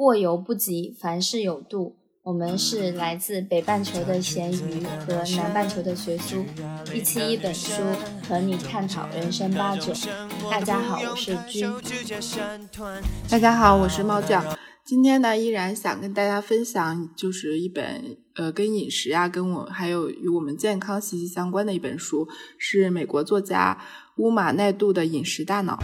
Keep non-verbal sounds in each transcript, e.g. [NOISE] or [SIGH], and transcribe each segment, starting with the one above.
过犹不及，凡事有度。我们是来自北半球的咸鱼和南半球的学苏，一期一本书和你探讨人生八九。大家好，我是君。大家好，我是猫酱。今天呢，依然想跟大家分享，就是一本呃，跟饮食呀，跟我还有与我们健康息息相关的一本书，是美国作家乌马奈杜的《饮食大脑》。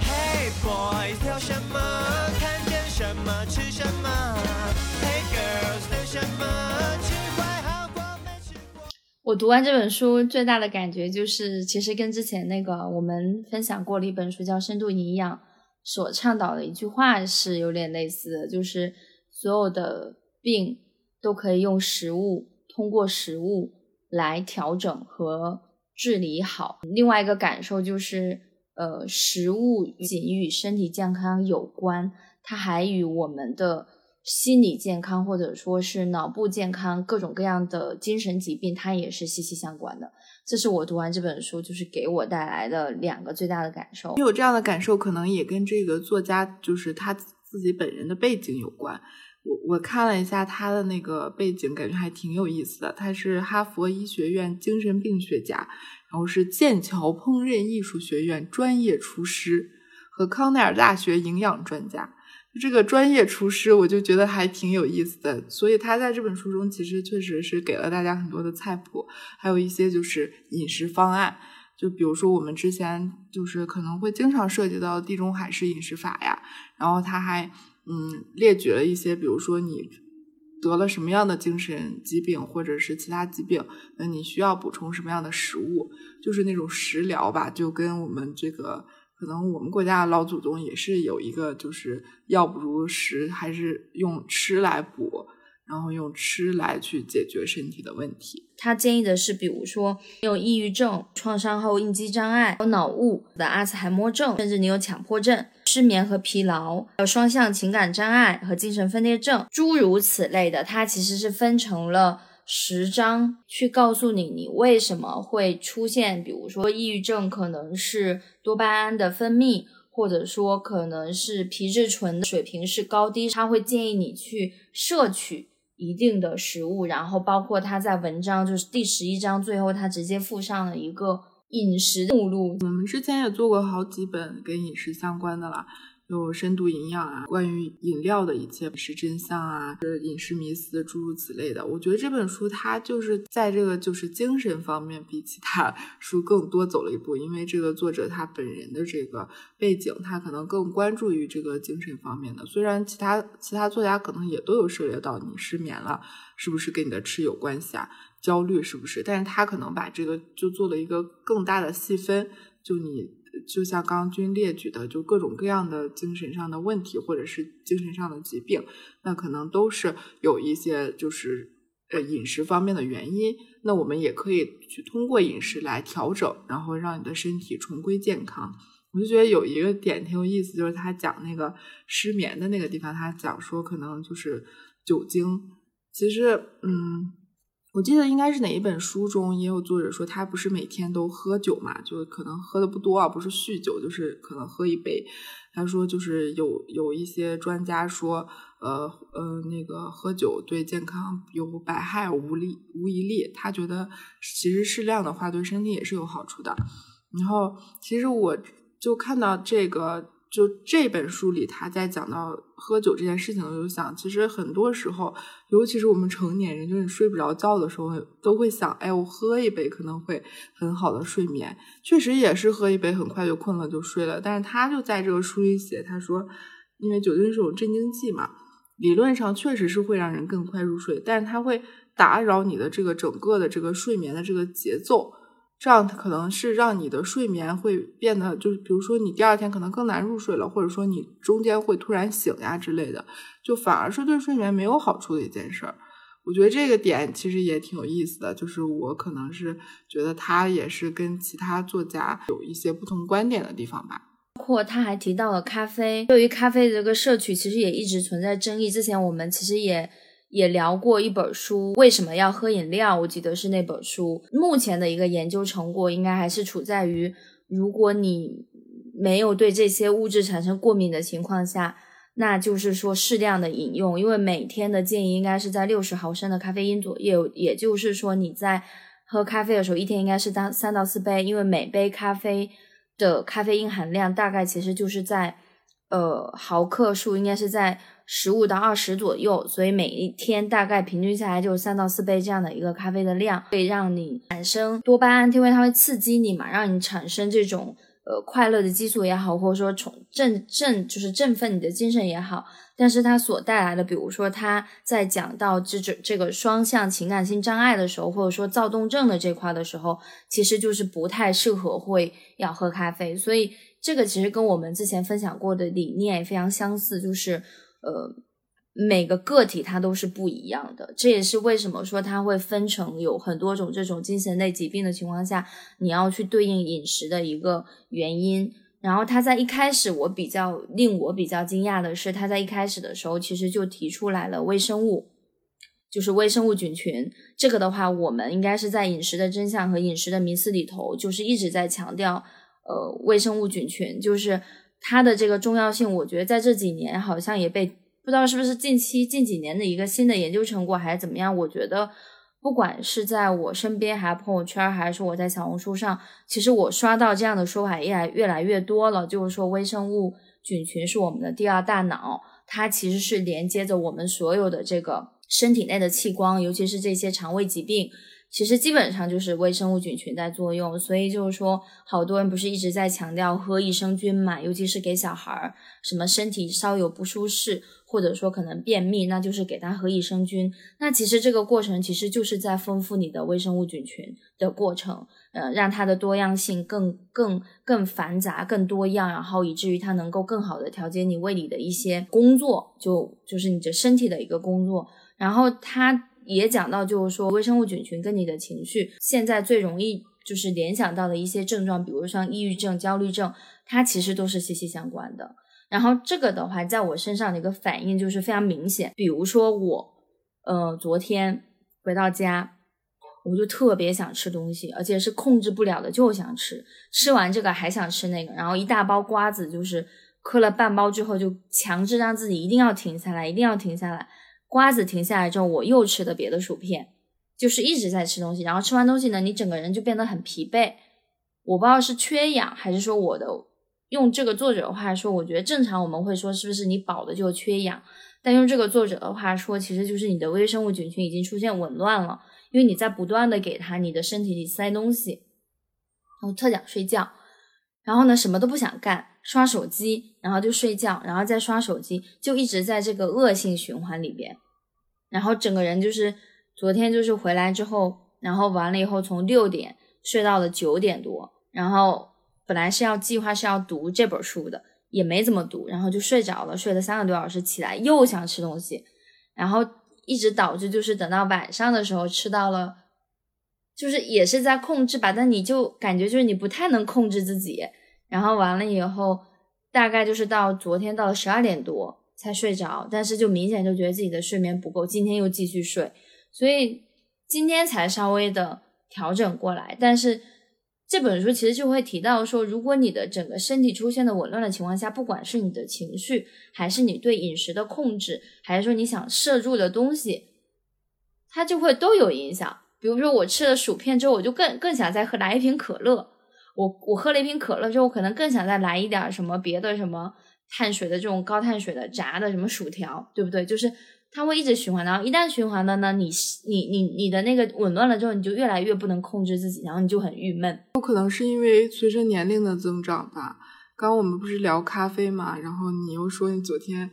我读完这本书最大的感觉就是，其实跟之前那个我们分享过的一本书叫《深度营养》所倡导的一句话是有点类似的，就是所有的病都可以用食物，通过食物来调整和治理好。另外一个感受就是，呃，食物仅与身体健康有关，它还与我们的。心理健康或者说是脑部健康，各种各样的精神疾病，它也是息息相关的。这是我读完这本书，就是给我带来的两个最大的感受。你有这样的感受，可能也跟这个作家就是他自己本人的背景有关。我我看了一下他的那个背景，感觉还挺有意思的。他是哈佛医学院精神病学家，然后是剑桥烹饪艺术学院专业厨师和康奈尔大学营养专家。这个专业厨师，我就觉得还挺有意思的，所以他在这本书中其实确实是给了大家很多的菜谱，还有一些就是饮食方案。就比如说我们之前就是可能会经常涉及到地中海式饮食法呀，然后他还嗯列举了一些，比如说你得了什么样的精神疾病或者是其他疾病，那你需要补充什么样的食物，就是那种食疗吧，就跟我们这个。可能我们国家的老祖宗也是有一个，就是药不如食，还是用吃来补，然后用吃来去解决身体的问题。他建议的是，比如说你有抑郁症、创伤后应激障碍、有脑雾的阿兹海默症，甚至你有强迫症、失眠和疲劳，有双向情感障碍和精神分裂症，诸如此类的，它其实是分成了。十章去告诉你，你为什么会出现，比如说抑郁症，可能是多巴胺的分泌，或者说可能是皮质醇的水平是高低，他会建议你去摄取一定的食物，然后包括他在文章就是第十一章最后，他直接附上了一个饮食目录。我们之前也做过好几本跟饮食相关的了。有深度营养啊，关于饮料的一切是真相啊，是饮食迷思，诸如此类的。我觉得这本书它就是在这个就是精神方面比其他 [LAUGHS] 书更多走了一步，因为这个作者他本人的这个背景，他可能更关注于这个精神方面的。虽然其他其他作家可能也都有涉猎到你失眠了，是不是跟你的吃有关系啊？焦虑是不是？但是他可能把这个就做了一个更大的细分，就你。就像刚刚君列举的，就各种各样的精神上的问题，或者是精神上的疾病，那可能都是有一些就是呃饮食方面的原因。那我们也可以去通过饮食来调整，然后让你的身体重归健康。我就觉得有一个点挺有意思，就是他讲那个失眠的那个地方，他讲说可能就是酒精，其实嗯。我记得应该是哪一本书中也有作者说，他不是每天都喝酒嘛，就可能喝的不多啊，不是酗酒，就是可能喝一杯。他说，就是有有一些专家说，呃呃，那个喝酒对健康有百害无利无一利。他觉得其实适量的话对身体也是有好处的。然后其实我就看到这个。就这本书里，他在讲到喝酒这件事情，我就想，其实很多时候，尤其是我们成年人，就是你睡不着觉的时候，都会想，哎，我喝一杯可能会很好的睡眠。确实也是喝一杯，很快就困了就睡了。但是他就在这个书里写，他说，因为酒精是种镇静剂嘛，理论上确实是会让人更快入睡，但是它会打扰你的这个整个的这个睡眠的这个节奏。这样可能是让你的睡眠会变得，就是比如说你第二天可能更难入睡了，或者说你中间会突然醒呀之类的，就反而是对睡眠没有好处的一件事儿。我觉得这个点其实也挺有意思的，就是我可能是觉得他也是跟其他作家有一些不同观点的地方吧。包括他还提到了咖啡，对于咖啡的这个摄取，其实也一直存在争议。之前我们其实也。也聊过一本书，为什么要喝饮料？我记得是那本书。目前的一个研究成果，应该还是处在于，如果你没有对这些物质产生过敏的情况下，那就是说适量的饮用，因为每天的建议应该是在六十毫升的咖啡因左右，也就是说你在喝咖啡的时候，一天应该是当三到四杯，因为每杯咖啡的咖啡因含量大概其实就是在呃毫克数应该是在十五到二十左右，所以每一天大概平均下来就是三到四杯这样的一个咖啡的量，会让你产生多巴胺，因为它会刺激你嘛，让你产生这种。呃，快乐的激素也好，或者说重振振就是振奋你的精神也好，但是它所带来的，比如说他在讲到这这这个双向情感性障碍的时候，或者说躁动症的这块的时候，其实就是不太适合会要喝咖啡。所以这个其实跟我们之前分享过的理念也非常相似，就是呃。每个个体它都是不一样的，这也是为什么说它会分成有很多种这种精神类疾病的情况下，你要去对应饮食的一个原因。然后他在一开始，我比较令我比较惊讶的是，他在一开始的时候其实就提出来了微生物，就是微生物菌群。这个的话，我们应该是在饮食的真相和饮食的迷思里头，就是一直在强调，呃，微生物菌群就是它的这个重要性。我觉得在这几年好像也被。不知道是不是近期近几年的一个新的研究成果，还是怎么样？我觉得，不管是在我身边，还是朋友圈，还是说我在小红书上，其实我刷到这样的说法越来越来越多了。就是说，微生物菌群是我们的第二大脑，它其实是连接着我们所有的这个身体内的器官，尤其是这些肠胃疾病。其实基本上就是微生物菌群在作用，所以就是说，好多人不是一直在强调喝益生菌嘛，尤其是给小孩儿，什么身体稍有不舒适，或者说可能便秘，那就是给他喝益生菌。那其实这个过程其实就是在丰富你的微生物菌群的过程，呃，让它的多样性更更更繁杂、更多样，然后以至于它能够更好的调节你胃里的一些工作，就就是你的身体的一个工作，然后它。也讲到，就是说微生物菌群跟你的情绪，现在最容易就是联想到的一些症状，比如像抑郁症、焦虑症，它其实都是息息相关的。然后这个的话，在我身上的一个反应就是非常明显，比如说我，呃，昨天回到家，我就特别想吃东西，而且是控制不了的，就想吃，吃完这个还想吃那个，然后一大包瓜子，就是嗑了半包之后，就强制让自己一定要停下来，一定要停下来。瓜子停下来之后，我又吃的别的薯片，就是一直在吃东西。然后吃完东西呢，你整个人就变得很疲惫。我不知道是缺氧还是说我的用这个作者的话说，我觉得正常我们会说是不是你饱的就缺氧，但用这个作者的话说，其实就是你的微生物菌群已经出现紊乱了，因为你在不断的给他你的身体里塞东西，我特想睡觉，然后呢什么都不想干。刷手机，然后就睡觉，然后再刷手机，就一直在这个恶性循环里边。然后整个人就是昨天就是回来之后，然后完了以后从六点睡到了九点多，然后本来是要计划是要读这本书的，也没怎么读，然后就睡着了，睡了三个多小时，起来又想吃东西，然后一直导致就是等到晚上的时候吃到了，就是也是在控制吧，但你就感觉就是你不太能控制自己。然后完了以后，大概就是到昨天到了十二点多才睡着，但是就明显就觉得自己的睡眠不够，今天又继续睡，所以今天才稍微的调整过来。但是这本书其实就会提到说，如果你的整个身体出现的紊乱的情况下，不管是你的情绪，还是你对饮食的控制，还是说你想摄入的东西，它就会都有影响。比如说我吃了薯片之后，我就更更想再喝来一瓶可乐。我我喝了一瓶可乐之后，可能更想再来一点什么别的什么碳水的这种高碳水的炸的什么薯条，对不对？就是它会一直循环，然后一旦循环了呢，你你你你的那个紊乱了之后，你就越来越不能控制自己，然后你就很郁闷。有可能是因为随着年龄的增长吧。刚刚我们不是聊咖啡嘛，然后你又说你昨天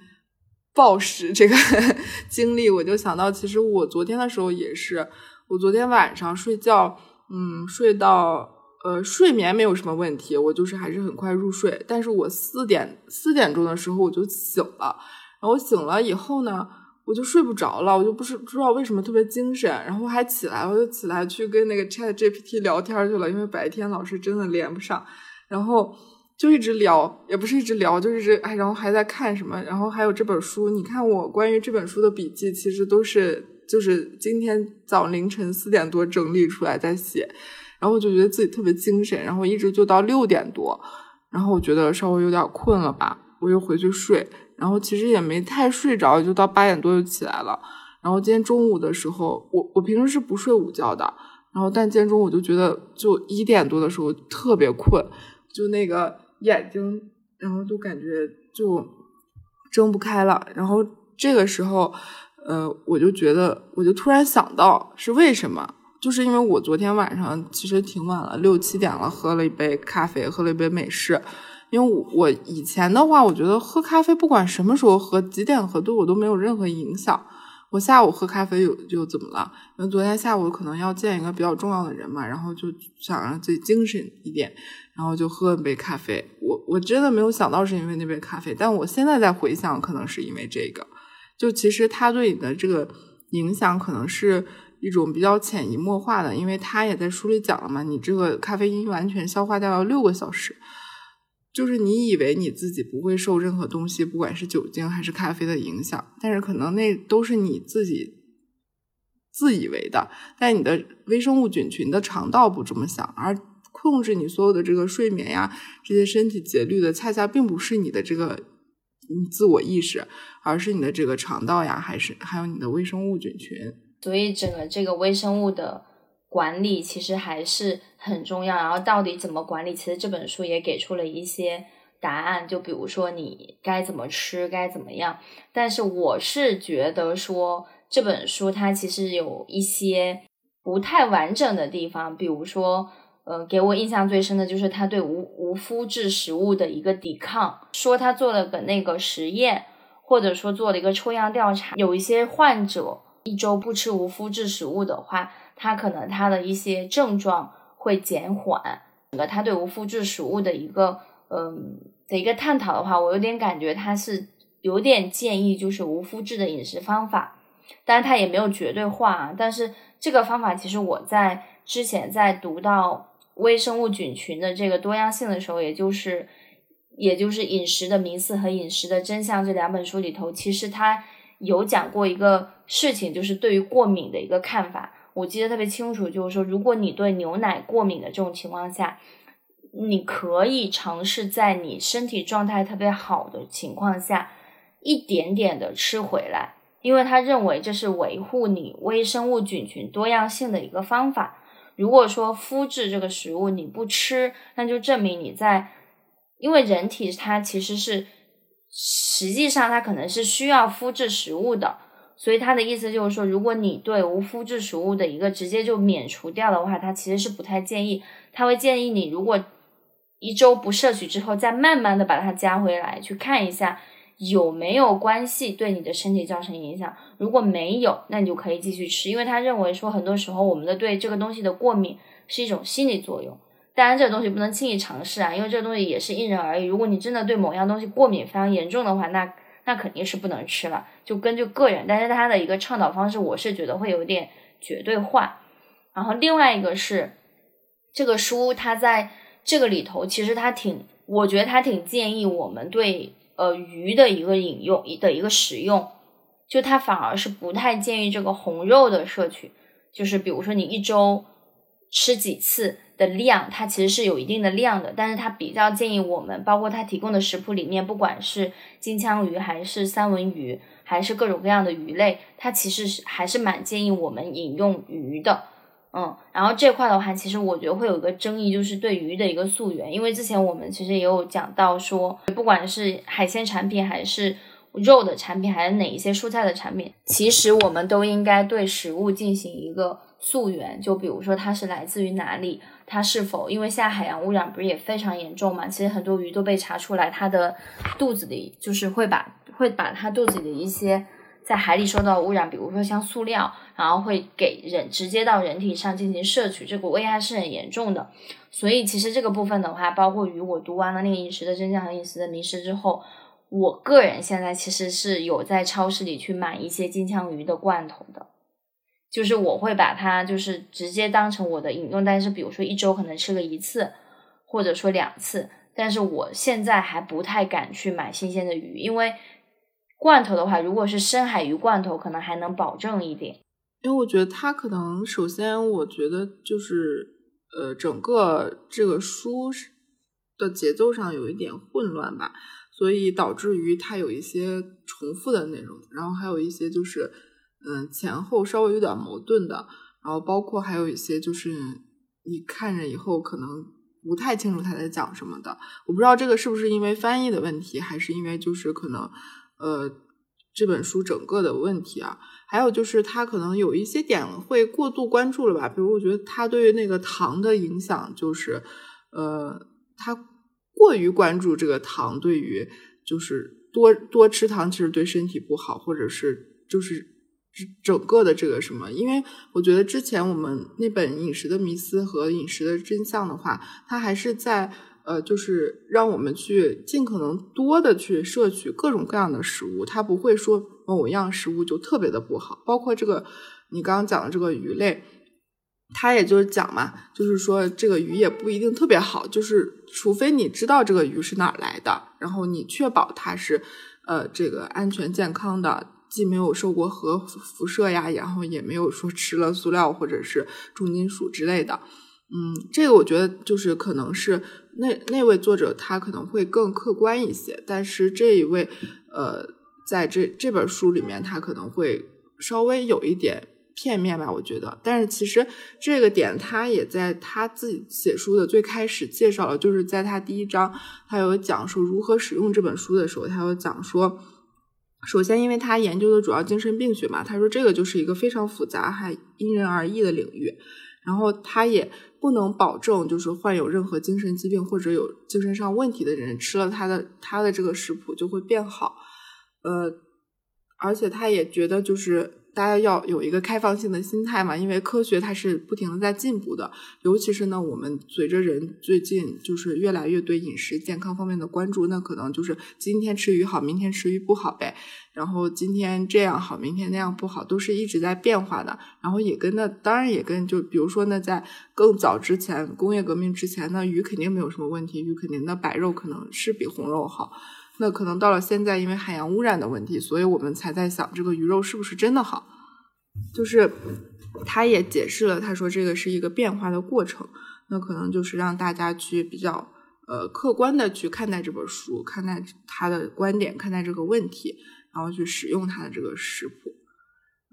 暴食这个 [LAUGHS] 经历，我就想到其实我昨天的时候也是，我昨天晚上睡觉，嗯，睡到。呃，睡眠没有什么问题，我就是还是很快入睡。但是我四点四点钟的时候我就醒了，然后醒了以后呢，我就睡不着了，我就不是不知道为什么特别精神，然后还起来，我就起来去跟那个 Chat GPT 聊天去了，因为白天老是真的连不上，然后就一直聊，也不是一直聊，就一直哎，然后还在看什么，然后还有这本书，你看我关于这本书的笔记，其实都是就是今天早凌晨四点多整理出来在写。然后我就觉得自己特别精神，然后一直就到六点多，然后我觉得稍微有点困了吧，我又回去睡。然后其实也没太睡着，就到八点多就起来了。然后今天中午的时候，我我平时是不睡午觉的，然后但今天中午我就觉得就一点多的时候特别困，就那个眼睛，然后就感觉就睁不开了。然后这个时候，呃，我就觉得，我就突然想到是为什么，就是因为我昨天晚上其实挺晚了，六七点了，喝了一杯咖啡，喝了一杯美式。因为我以前的话，我觉得喝咖啡不管什么时候喝，几点喝对我都没有任何影响。我下午喝咖啡又又怎么了？因为昨天下午可能要见一个比较重要的人嘛，然后就想让自己精神一点，然后就喝了杯咖啡。我我真的没有想到是因为那杯咖啡，但我现在在回想，可能是因为这个。就其实它对你的这个影响，可能是一种比较潜移默化的，因为他也在书里讲了嘛，你这个咖啡因完全消化掉要六个小时。就是你以为你自己不会受任何东西，不管是酒精还是咖啡的影响，但是可能那都是你自己自以为的。但你的微生物菌群的肠道不这么想，而控制你所有的这个睡眠呀，这些身体节律的，恰恰并不是你的这个你自我意识，而是你的这个肠道呀，还是还有你的微生物菌群。所以整个这个微生物的。管理其实还是很重要，然后到底怎么管理？其实这本书也给出了一些答案，就比如说你该怎么吃，该怎么样。但是我是觉得说这本书它其实有一些不太完整的地方，比如说，呃，给我印象最深的就是他对无无麸质食物的一个抵抗，说他做了个那个实验，或者说做了一个抽样调查，有一些患者一周不吃无麸质食物的话。它可能它的一些症状会减缓，整个他对无麸质食物的一个嗯的一个探讨的话，我有点感觉它是有点建议就是无麸质的饮食方法，当然它也没有绝对化啊。但是这个方法其实我在之前在读到微生物菌群的这个多样性的时候，也就是也就是饮食的名次和饮食的真相这两本书里头，其实它有讲过一个事情，就是对于过敏的一个看法。我记得特别清楚，就是说，如果你对牛奶过敏的这种情况下，你可以尝试在你身体状态特别好的情况下，一点点的吃回来，因为他认为这是维护你微生物菌群多样性的一个方法。如果说麸质这个食物你不吃，那就证明你在，因为人体它其实是实际上它可能是需要麸质食物的。所以他的意思就是说，如果你对无麸质食物的一个直接就免除掉的话，他其实是不太建议。他会建议你，如果一周不摄取之后，再慢慢的把它加回来，去看一下有没有关系对你的身体造成影响。如果没有，那你就可以继续吃，因为他认为说，很多时候我们的对这个东西的过敏是一种心理作用。当然，这个东西不能轻易尝试啊，因为这个东西也是因人而异。如果你真的对某样东西过敏非常严重的话，那那肯定是不能吃了，就根据个人。但是他的一个倡导方式，我是觉得会有点绝对化。然后另外一个是，这个书它在这个里头，其实它挺，我觉得它挺建议我们对呃鱼的一个饮用的一个食用，就它反而是不太建议这个红肉的摄取，就是比如说你一周吃几次。的量，它其实是有一定的量的，但是它比较建议我们，包括它提供的食谱里面，不管是金枪鱼还是三文鱼，还是各种各样的鱼类，它其实是还是蛮建议我们饮用鱼的，嗯，然后这块的话，其实我觉得会有一个争议，就是对鱼的一个溯源，因为之前我们其实也有讲到说，不管是海鲜产品，还是肉的产品，还是哪一些蔬菜的产品，其实我们都应该对食物进行一个溯源，就比如说它是来自于哪里。它是否因为现在海洋污染不是也非常严重嘛？其实很多鱼都被查出来，它的肚子里就是会把会把它肚子里的一些在海里受到污染，比如说像塑料，然后会给人直接到人体上进行摄取，这个危害是很严重的。所以其实这个部分的话，包括鱼，我读完了那个饮食的真相和饮食的迷失之后，我个人现在其实是有在超市里去买一些金枪鱼的罐头的。就是我会把它就是直接当成我的饮用，但是比如说一周可能吃个一次，或者说两次，但是我现在还不太敢去买新鲜的鱼，因为罐头的话，如果是深海鱼罐头，可能还能保证一点。因为我觉得它可能首先，我觉得就是呃，整个这个书的节奏上有一点混乱吧。所以导致于它有一些重复的内容，然后还有一些就是嗯前后稍微有点矛盾的，然后包括还有一些就是你看着以后可能不太清楚他在讲什么的，我不知道这个是不是因为翻译的问题，还是因为就是可能呃这本书整个的问题啊。还有就是他可能有一些点会过度关注了吧，比如我觉得他对于那个糖的影响，就是呃，他过于关注这个糖对于就是多多吃糖其实对身体不好，或者是就是整个的这个什么，因为我觉得之前我们那本《饮食的迷思》和《饮食的真相》的话，它还是在。呃，就是让我们去尽可能多的去摄取各种各样的食物，它不会说某一样食物就特别的不好。包括这个你刚刚讲的这个鱼类，它也就是讲嘛，就是说这个鱼也不一定特别好，就是除非你知道这个鱼是哪来的，然后你确保它是呃这个安全健康的，既没有受过核辐射呀，然后也没有说吃了塑料或者是重金属之类的。嗯，这个我觉得就是可能是那那位作者他可能会更客观一些，但是这一位呃，在这这本书里面他可能会稍微有一点片面吧，我觉得。但是其实这个点他也在他自己写书的最开始介绍了，就是在他第一章他有讲说如何使用这本书的时候，他有讲说，首先因为他研究的主要精神病学嘛，他说这个就是一个非常复杂还因人而异的领域，然后他也。不能保证，就是患有任何精神疾病或者有精神上问题的人吃了他的他的这个食谱就会变好，呃，而且他也觉得就是。大家要有一个开放性的心态嘛，因为科学它是不停的在进步的，尤其是呢，我们随着人最近就是越来越对饮食健康方面的关注，那可能就是今天吃鱼好，明天吃鱼不好呗，然后今天这样好，明天那样不好，都是一直在变化的。然后也跟那当然也跟就比如说呢，在更早之前，工业革命之前，那鱼肯定没有什么问题，鱼肯定那白肉可能是比红肉好。那可能到了现在，因为海洋污染的问题，所以我们才在想这个鱼肉是不是真的好。就是他也解释了，他说这个是一个变化的过程。那可能就是让大家去比较呃客观的去看待这本书，看待他的观点，看待这个问题，然后去使用他的这个食谱。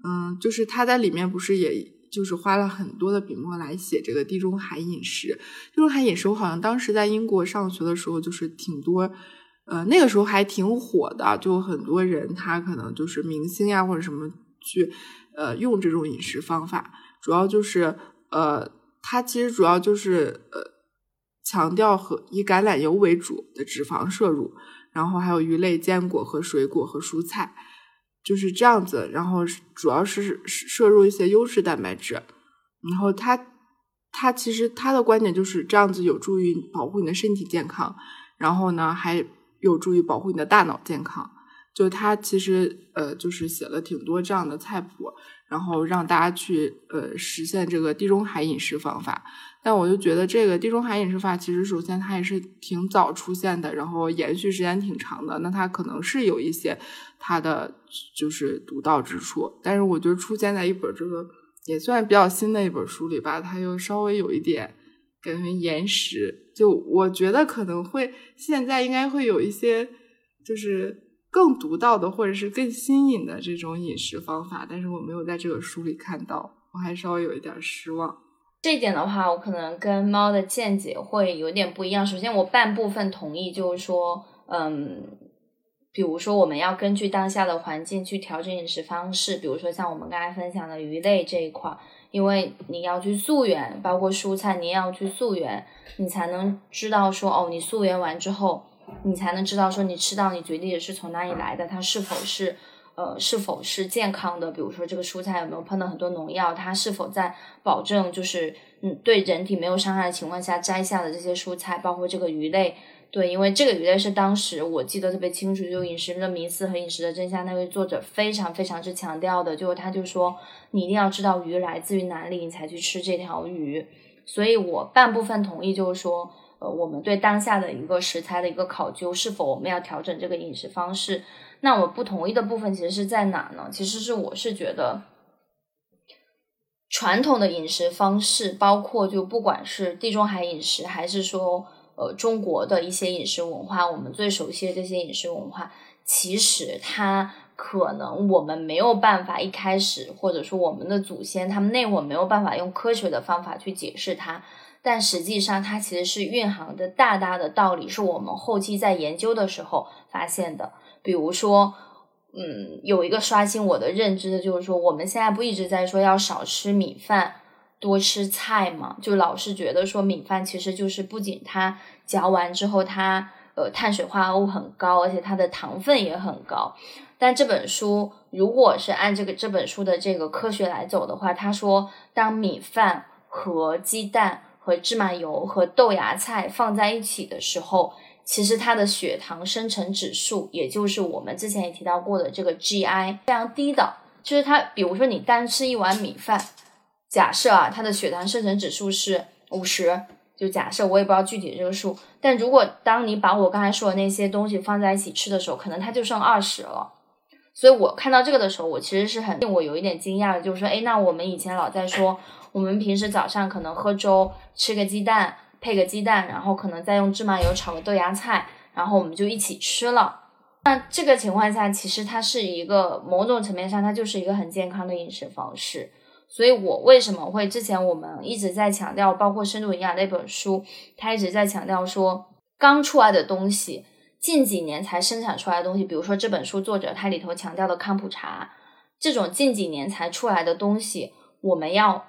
嗯，就是他在里面不是也就是花了很多的笔墨来写这个地中海饮食。地中海饮食，我好像当时在英国上学的时候，就是挺多。呃，那个时候还挺火的，就很多人他可能就是明星呀或者什么去呃用这种饮食方法，主要就是呃，它其实主要就是呃强调和以橄榄油为主的脂肪摄入，然后还有鱼类、坚果和水果和蔬菜，就是这样子，然后主要是摄入一些优质蛋白质，然后它它其实它的观点就是这样子有助于保护你的身体健康，然后呢还。有助于保护你的大脑健康，就他其实呃就是写了挺多这样的菜谱，然后让大家去呃实现这个地中海饮食方法。但我就觉得这个地中海饮食法其实首先它也是挺早出现的，然后延续时间挺长的。那它可能是有一些它的就是独到之处，但是我觉得出现在一本这个也算比较新的一本书里吧，它又稍微有一点。感觉延时，就我觉得可能会现在应该会有一些，就是更独到的或者是更新颖的这种饮食方法，但是我没有在这个书里看到，我还稍微有一点失望。这一点的话，我可能跟猫的见解会有点不一样。首先，我半部分同意，就是说，嗯，比如说我们要根据当下的环境去调整饮食方式，比如说像我们刚才分享的鱼类这一块。因为你要去溯源，包括蔬菜，你也要去溯源，你才能知道说哦，你溯源完之后，你才能知道说你吃到你嘴里的是从哪里来的，它是否是呃是否是健康的。比如说这个蔬菜有没有碰到很多农药，它是否在保证就是嗯对人体没有伤害的情况下摘下的这些蔬菜，包括这个鱼类。对，因为这个鱼类是当时我记得特别清楚，就《饮食的迷思》和《饮食的真相》那位作者非常非常之强调的，就是他就说你一定要知道鱼来自于哪里，你才去吃这条鱼。所以我半部分同意，就是说，呃，我们对当下的一个食材的一个考究，是否我们要调整这个饮食方式？那我不同意的部分其实是在哪呢？其实是我是觉得传统的饮食方式，包括就不管是地中海饮食，还是说。呃中国的一些饮食文化，我们最熟悉的这些饮食文化，其实它可能我们没有办法一开始，或者说我们的祖先他们那会儿没有办法用科学的方法去解释它，但实际上它其实是蕴含的大大的道理，是我们后期在研究的时候发现的。比如说，嗯，有一个刷新我的认知的就是说，我们现在不一直在说要少吃米饭。多吃菜嘛，就老是觉得说米饭其实就是不仅它嚼完之后它呃碳水化合物很高，而且它的糖分也很高。但这本书如果是按这个这本书的这个科学来走的话，他说当米饭和鸡蛋和芝麻油和豆芽菜放在一起的时候，其实它的血糖生成指数，也就是我们之前也提到过的这个 GI 非常低的。就是它，比如说你单吃一碗米饭。假设啊，它的血糖生成指数是五十，就假设我也不知道具体这个数，但如果当你把我刚才说的那些东西放在一起吃的时候，可能它就剩二十了。所以我看到这个的时候，我其实是很令我有一点惊讶的，就是说，哎，那我们以前老在说，我们平时早上可能喝粥，吃个鸡蛋，配个鸡蛋，然后可能再用芝麻油炒个豆芽菜，然后我们就一起吃了。那这个情况下，其实它是一个某种层面上，它就是一个很健康的饮食方式。所以，我为什么会之前我们一直在强调，包括《深度营养》那本书，它一直在强调说，刚出来的东西，近几年才生产出来的东西，比如说这本书作者他里头强调的康普茶，这种近几年才出来的东西，我们要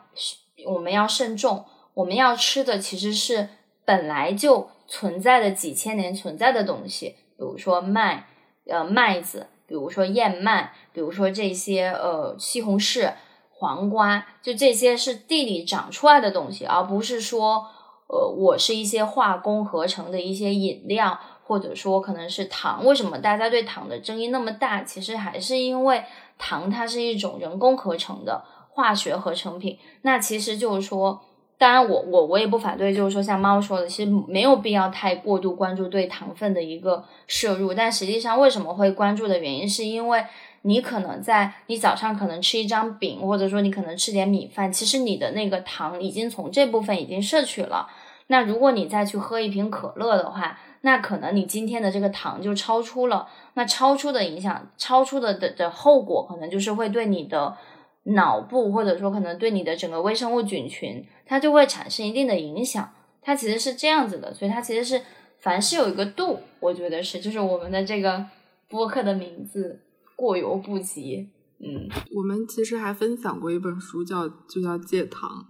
我们要慎重，我们要吃的其实是本来就存在的几千年存在的东西，比如说麦，呃麦子，比如说燕麦，比如说这些呃西红柿。黄瓜，就这些是地里长出来的东西，而不是说，呃，我是一些化工合成的一些饮料，或者说可能是糖。为什么大家对糖的争议那么大？其实还是因为糖它是一种人工合成的化学合成品。那其实就是说，当然我我我也不反对，就是说像猫说的，其实没有必要太过度关注对糖分的一个摄入。但实际上为什么会关注的原因，是因为。你可能在你早上可能吃一张饼，或者说你可能吃点米饭，其实你的那个糖已经从这部分已经摄取了。那如果你再去喝一瓶可乐的话，那可能你今天的这个糖就超出了。那超出的影响，超出的的的后果，可能就是会对你的脑部，或者说可能对你的整个微生物菌群，它就会产生一定的影响。它其实是这样子的，所以它其实是凡是有一个度，我觉得是，就是我们的这个播客的名字。过犹不及，嗯，我们其实还分享过一本书，叫就叫戒糖。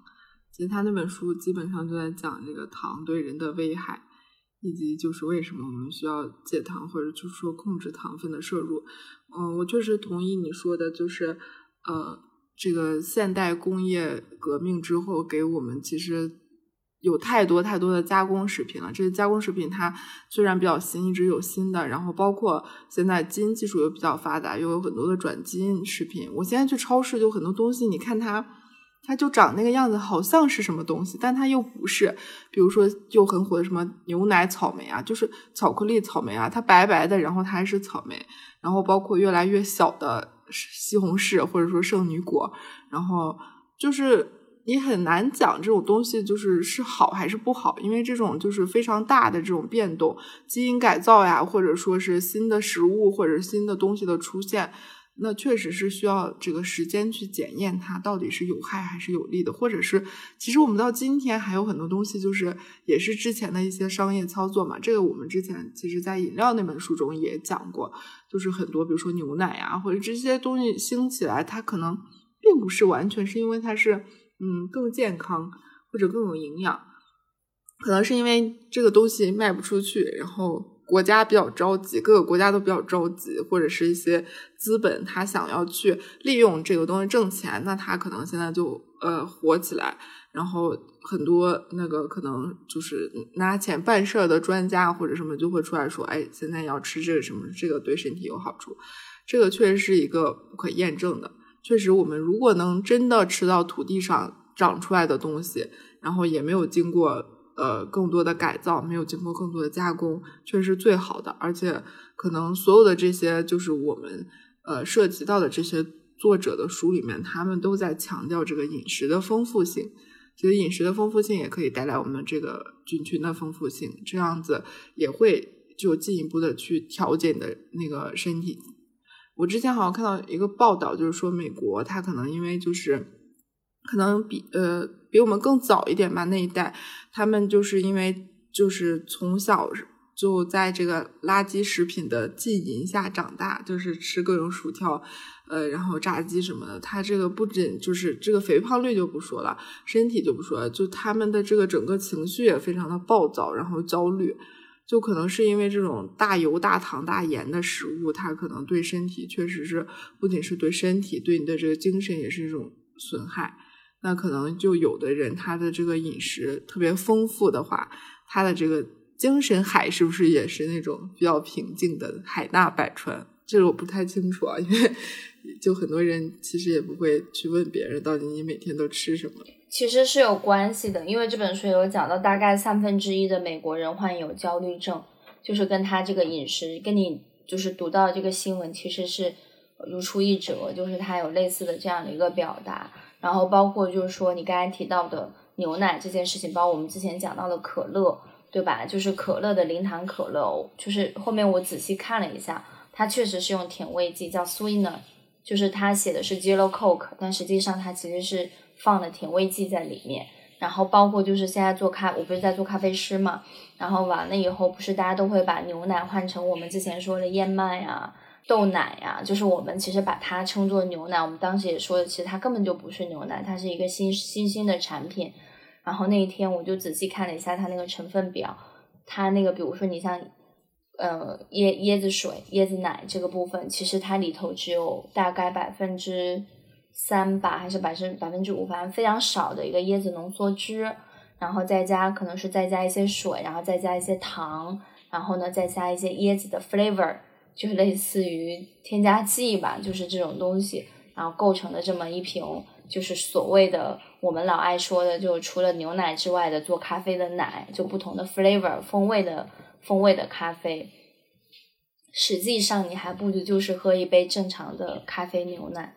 其实他那本书基本上就在讲这个糖对人的危害，以及就是为什么我们需要戒糖，或者就是说控制糖分的摄入。嗯，我确实同意你说的，就是呃，这个现代工业革命之后给我们其实。有太多太多的加工食品了，这些加工食品它虽然比较新，一直有新的，然后包括现在基因技术又比较发达，又有很多的转基因食品。我现在去超市就很多东西，你看它，它就长那个样子，好像是什么东西，但它又不是。比如说，就很火的什么牛奶草莓啊，就是巧克力草莓啊，它白白的，然后它还是草莓。然后包括越来越小的西红柿或者说圣女果，然后就是。你很难讲这种东西就是是好还是不好，因为这种就是非常大的这种变动，基因改造呀，或者说是新的食物或者新的东西的出现，那确实是需要这个时间去检验它到底是有害还是有利的，或者是其实我们到今天还有很多东西就是也是之前的一些商业操作嘛。这个我们之前其实在饮料那本书中也讲过，就是很多比如说牛奶呀或者这些东西兴起来，它可能并不是完全是因为它是。嗯，更健康或者更有营养，可能是因为这个东西卖不出去，然后国家比较着急，各个国家都比较着急，或者是一些资本他想要去利用这个东西挣钱，那他可能现在就呃火起来，然后很多那个可能就是拿钱办事儿的专家或者什么就会出来说，哎，现在要吃这个什么，这个对身体有好处，这个确实是一个不可验证的。确实，我们如果能真的吃到土地上长出来的东西，然后也没有经过呃更多的改造，没有经过更多的加工，确实是最好的。而且，可能所有的这些就是我们呃涉及到的这些作者的书里面，他们都在强调这个饮食的丰富性。其实饮食的丰富性也可以带来我们这个菌群的丰富性，这样子也会就进一步的去调节你的那个身体。我之前好像看到一个报道，就是说美国它可能因为就是可能比呃比我们更早一点吧那一代，他们就是因为就是从小就在这个垃圾食品的浸淫下长大，就是吃各种薯条。呃，然后炸鸡什么的，他这个不仅就是这个肥胖率就不说了，身体就不说了，就他们的这个整个情绪也非常的暴躁，然后焦虑，就可能是因为这种大油、大糖、大盐的食物，它可能对身体确实是不仅是对身体，对你的这个精神也是一种损害。那可能就有的人他的这个饮食特别丰富的话，他的这个精神海是不是也是那种比较平静的海纳百川？这个我不太清楚啊，因为。[LAUGHS] 就很多人其实也不会去问别人到底你每天都吃什么，其实是有关系的，因为这本书有讲到，大概三分之一的美国人患有焦虑症，就是跟他这个饮食，跟你就是读到这个新闻其实是如出一辙，就是他有类似的这样的一个表达，然后包括就是说你刚才提到的牛奶这件事情，包括我们之前讲到的可乐，对吧？就是可乐的零糖可乐，就是后面我仔细看了一下，它确实是用甜味剂叫 sweener，。就是他写的是 Zero Coke，但实际上它其实是放了甜味剂在里面。然后包括就是现在做咖，我不是在做咖啡师嘛。然后完了以后，不是大家都会把牛奶换成我们之前说的燕麦啊、豆奶呀，就是我们其实把它称作牛奶。我们当时也说的，其实它根本就不是牛奶，它是一个新新兴的产品。然后那一天我就仔细看了一下它那个成分表，它那个比如说你像。呃，椰椰子水、椰子奶这个部分，其实它里头只有大概百分之三吧，还是百分百分之五，反正非常少的一个椰子浓缩汁，然后再加可能是再加一些水，然后再加一些糖，然后呢再加一些椰子的 flavor，就是类似于添加剂吧，就是这种东西，然后构成的这么一瓶，就是所谓的我们老爱说的，就除了牛奶之外的做咖啡的奶，就不同的 flavor 风味的。风味的咖啡，实际上你还不如就是喝一杯正常的咖啡牛奶，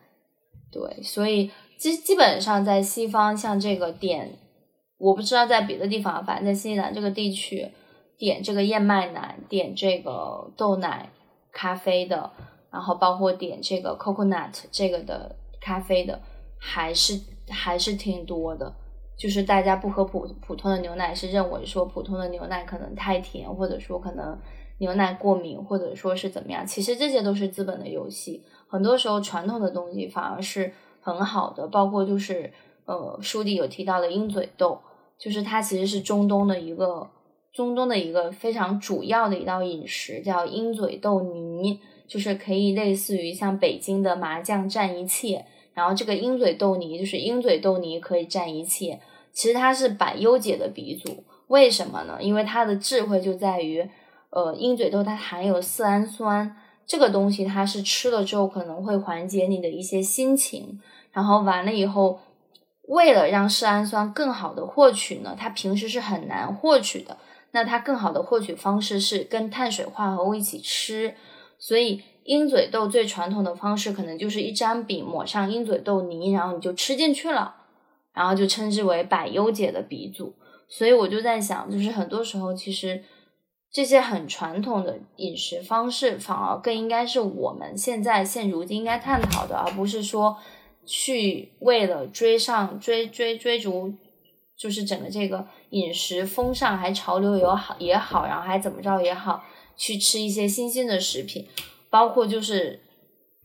对，所以基基本上在西方，像这个点，我不知道在别的地方，反正在新西兰这个地区，点这个燕麦奶，点这个豆奶咖啡的，然后包括点这个 coconut 这个的咖啡的，还是还是挺多的。就是大家不喝普普通的牛奶，是认为说普通的牛奶可能太甜，或者说可能牛奶过敏，或者说是怎么样。其实这些都是资本的游戏。很多时候传统的东西反而是很好的，包括就是呃书里有提到的鹰嘴豆，就是它其实是中东的一个中东的一个非常主要的一道饮食，叫鹰嘴豆泥，就是可以类似于像北京的麻酱蘸一切。然后这个鹰嘴豆泥就是鹰嘴豆泥可以占一切，其实它是百优解的鼻祖。为什么呢？因为它的智慧就在于，呃，鹰嘴豆它含有色氨酸这个东西，它是吃了之后可能会缓解你的一些心情。然后完了以后，为了让色氨酸更好的获取呢，它平时是很难获取的。那它更好的获取方式是跟碳水化合物一起吃，所以。鹰嘴豆最传统的方式，可能就是一张饼抹上鹰嘴豆泥，然后你就吃进去了，然后就称之为百优解的鼻祖。所以我就在想，就是很多时候，其实这些很传统的饮食方式，反而更应该是我们现在现如今应该探讨的，而不是说去为了追上追追追逐，就是整个这个饮食风尚还潮流也好也好，然后还怎么着也好，去吃一些新兴的食品。包括就是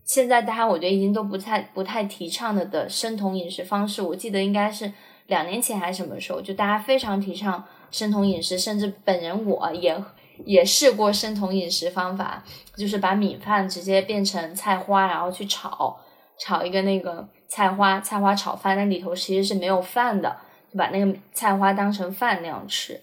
现在大家我觉得已经都不太不太提倡的的生酮饮食方式，我记得应该是两年前还是什么时候，就大家非常提倡生酮饮食，甚至本人我也也试过生酮饮食方法，就是把米饭直接变成菜花，然后去炒炒一个那个菜花菜花炒饭，那里头其实是没有饭的，就把那个菜花当成饭那样吃。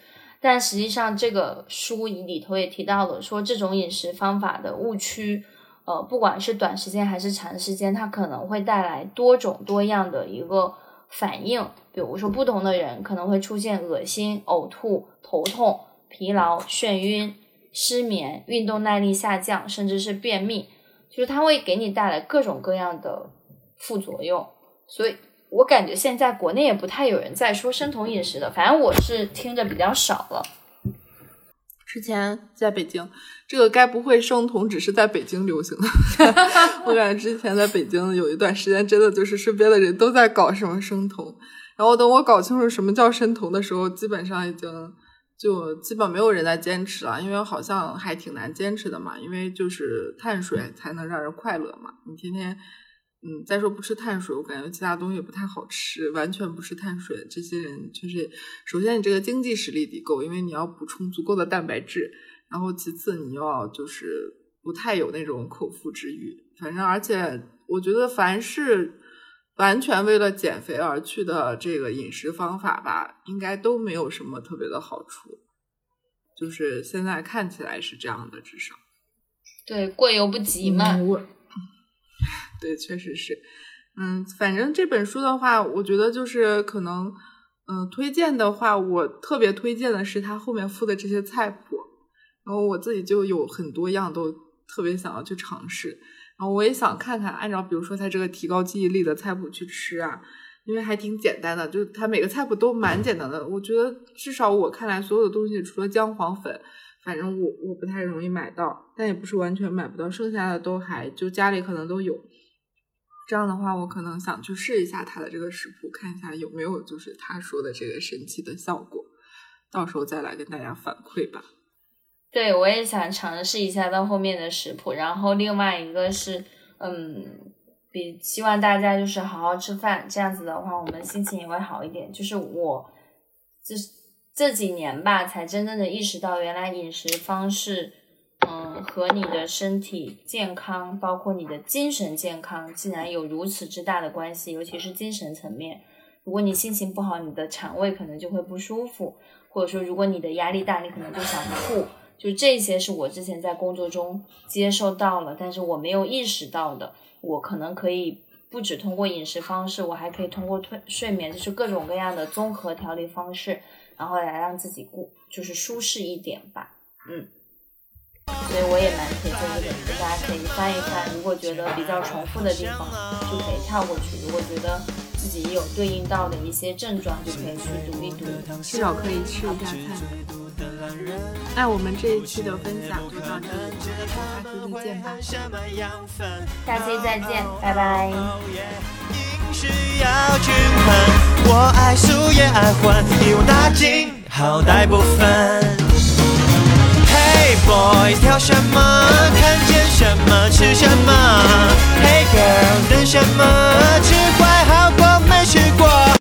但实际上，这个书里头也提到了，说这种饮食方法的误区，呃，不管是短时间还是长时间，它可能会带来多种多样的一个反应。比如说，不同的人可能会出现恶心、呕吐、头痛、疲劳、眩晕、失眠、运动耐力下降，甚至是便秘，就是它会给你带来各种各样的副作用。所以，我感觉现在国内也不太有人在说生酮饮食的，反正我是听着比较少了。之前在北京，这个该不会生酮只是在北京流行的？[LAUGHS] 我感觉之前在北京有一段时间，真的就是身边的人都在搞什么生酮。然后等我搞清楚什么叫生酮的时候，基本上已经就基本没有人在坚持了，因为好像还挺难坚持的嘛。因为就是碳水才能让人快乐嘛，你天天。嗯，再说不吃碳水，我感觉其他东西也不太好吃。完全不吃碳水，这些人就是，首先你这个经济实力得够，因为你要补充足够的蛋白质。然后其次你要就是不太有那种口腹之欲。反正而且我觉得凡是完全为了减肥而去的这个饮食方法吧，应该都没有什么特别的好处。就是现在看起来是这样的，至少。对，过犹不及嘛。对，确实是，嗯，反正这本书的话，我觉得就是可能，嗯，推荐的话，我特别推荐的是它后面附的这些菜谱，然后我自己就有很多样都特别想要去尝试，然后我也想看看按照比如说它这个提高记忆力的菜谱去吃啊，因为还挺简单的，就它每个菜谱都蛮简单的，我觉得至少我看来所有的东西除了姜黄粉，反正我我不太容易买到，但也不是完全买不到，剩下的都还就家里可能都有。这样的话，我可能想去试一下他的这个食谱，看一下有没有就是他说的这个神奇的效果，到时候再来跟大家反馈吧。对，我也想尝试一下到后面的食谱。然后另外一个是，嗯，比希望大家就是好好吃饭，这样子的话，我们心情也会好一点。就是我这这几年吧，才真正的意识到，原来饮食方式。和你的身体健康，包括你的精神健康，竟然有如此之大的关系，尤其是精神层面。如果你心情不好，你的肠胃可能就会不舒服，或者说，如果你的压力大，你可能就想吐。就这些是我之前在工作中接受到了，但是我没有意识到的。我可能可以不止通过饮食方式，我还可以通过退睡眠，就是各种各样的综合调理方式，然后来让自己过就是舒适一点吧。嗯。所以我也蛮推荐这本书，大家可以翻一翻。如果觉得比较重复的地方，就可以跳过去；如果觉得自己有对应到的一些症状，就可以去读一读，至少可以吃一下菜。那我们这一期的分享就到这里，下期再见吧。下期再见，拜拜。Hey Boys 挑什么？看见什么吃什么？Hey girl 等什么？吃坏好过没吃过。